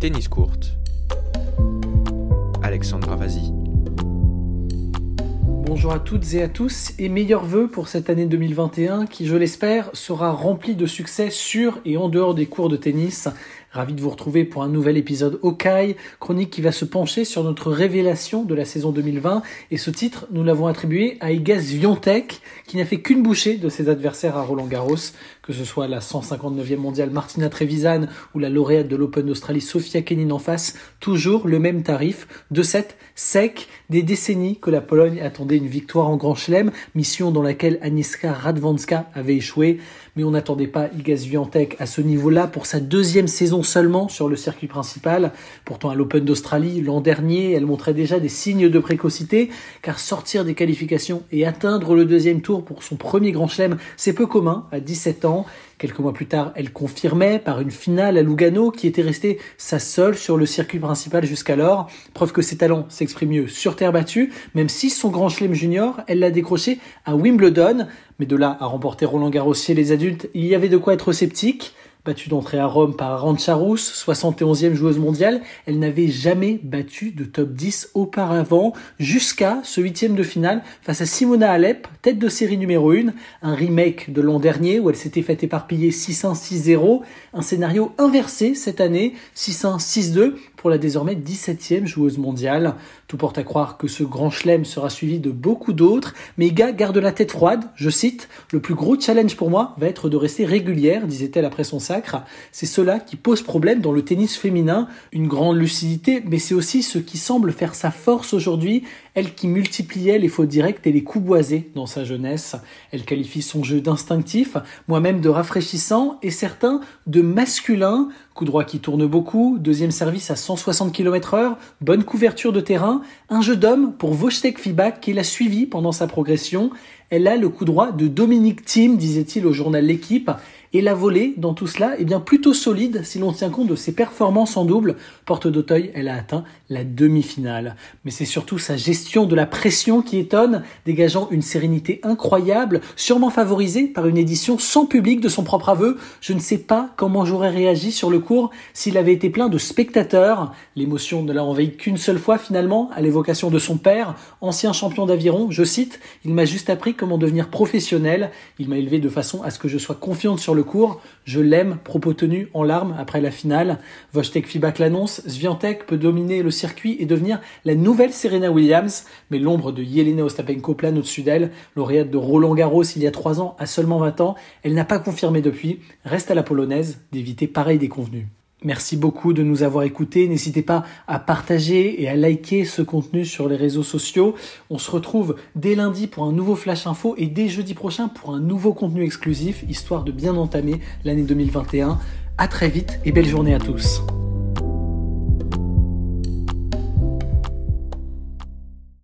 Tennis courte. Alexandra Vazi. Bonjour à toutes et à tous et meilleurs vœux pour cette année 2021 qui, je l'espère, sera remplie de succès sur et en dehors des cours de tennis Ravi de vous retrouver pour un nouvel épisode Okai, chronique qui va se pencher sur notre révélation de la saison 2020. Et ce titre, nous l'avons attribué à Igaz Viontek, qui n'a fait qu'une bouchée de ses adversaires à Roland Garros, que ce soit la 159e mondiale Martina Trevisan ou la lauréate de l'Open d'Australie Sofia Kenin en face, toujours le même tarif, de 7 sec, des décennies que la Pologne attendait une victoire en Grand Chelem, mission dans laquelle Aniska Radwanska avait échoué, on n'attendait pas Igaz Viontek à ce niveau-là pour sa deuxième saison seulement sur le circuit principal. Pourtant, à l'Open d'Australie, l'an dernier, elle montrait déjà des signes de précocité, car sortir des qualifications et atteindre le deuxième tour pour son premier grand chelem, c'est peu commun à 17 ans. Quelques mois plus tard, elle confirmait par une finale à Lugano qui était restée sa seule sur le circuit principal jusqu'alors. Preuve que ses talents s'expriment mieux sur terre battue, même si son grand chelem junior, elle l'a décroché à Wimbledon. Mais de là à remporter Roland Garros chez les adultes, il y avait de quoi être sceptique battue d'entrée à Rome par Arancharouz, 71e joueuse mondiale. Elle n'avait jamais battu de top 10 auparavant, jusqu'à ce huitième de finale face à Simona Alep, tête de série numéro 1, un remake de l'an dernier où elle s'était fait éparpiller 6-1-6-0, un scénario inversé cette année, 6-1-6-2 pour la désormais 17e joueuse mondiale. Tout porte à croire que ce grand chelem sera suivi de beaucoup d'autres, mais Iga garde la tête froide, je cite, le plus gros challenge pour moi va être de rester régulière, disait-elle après son C'est cela qui pose problème dans le tennis féminin, une grande lucidité, mais c'est aussi ce qui semble faire sa force aujourd'hui, elle qui multipliait les fautes directes et les coups boisés dans sa jeunesse. Elle qualifie son jeu d'instinctif, moi-même de rafraîchissant et certains de masculin, coup droit qui tourne beaucoup, deuxième service à 160 km heure, bonne couverture de terrain, un jeu d'homme pour Wojtek Fibak qui l'a suivi pendant sa progression. Elle a le coup droit de Dominique Thiem, disait-il au journal L'équipe. Et la volée, dans tout cela, est bien plutôt solide si l'on tient compte de ses performances en double. Porte d'Auteuil, elle a atteint la demi-finale. Mais c'est surtout sa gestion de la pression qui étonne, dégageant une sérénité incroyable, sûrement favorisée par une édition sans public de son propre aveu. Je ne sais pas comment j'aurais réagi sur le cours s'il avait été plein de spectateurs. L'émotion ne l'a envahi qu'une seule fois finalement, à l'évocation de son père, ancien champion d'aviron. Je cite, il m'a juste appris comment devenir professionnel. Il m'a élevé de façon à ce que je sois confiante sur le cours. Je l'aime, propos tenu en larmes après la finale. Vojtek Fibak l'annonce, Sviantek peut dominer le circuit et devenir la nouvelle Serena Williams, mais l'ombre de Yelena Ostapenko plane au-dessus d'elle. Lauréate de Roland Garros il y a trois ans, à seulement 20 ans, elle n'a pas confirmé depuis. Reste à la polonaise d'éviter pareil déconvenu. Merci beaucoup de nous avoir écoutés. N'hésitez pas à partager et à liker ce contenu sur les réseaux sociaux. On se retrouve dès lundi pour un nouveau Flash Info et dès jeudi prochain pour un nouveau contenu exclusif, histoire de bien entamer l'année 2021. À très vite et belle journée à tous.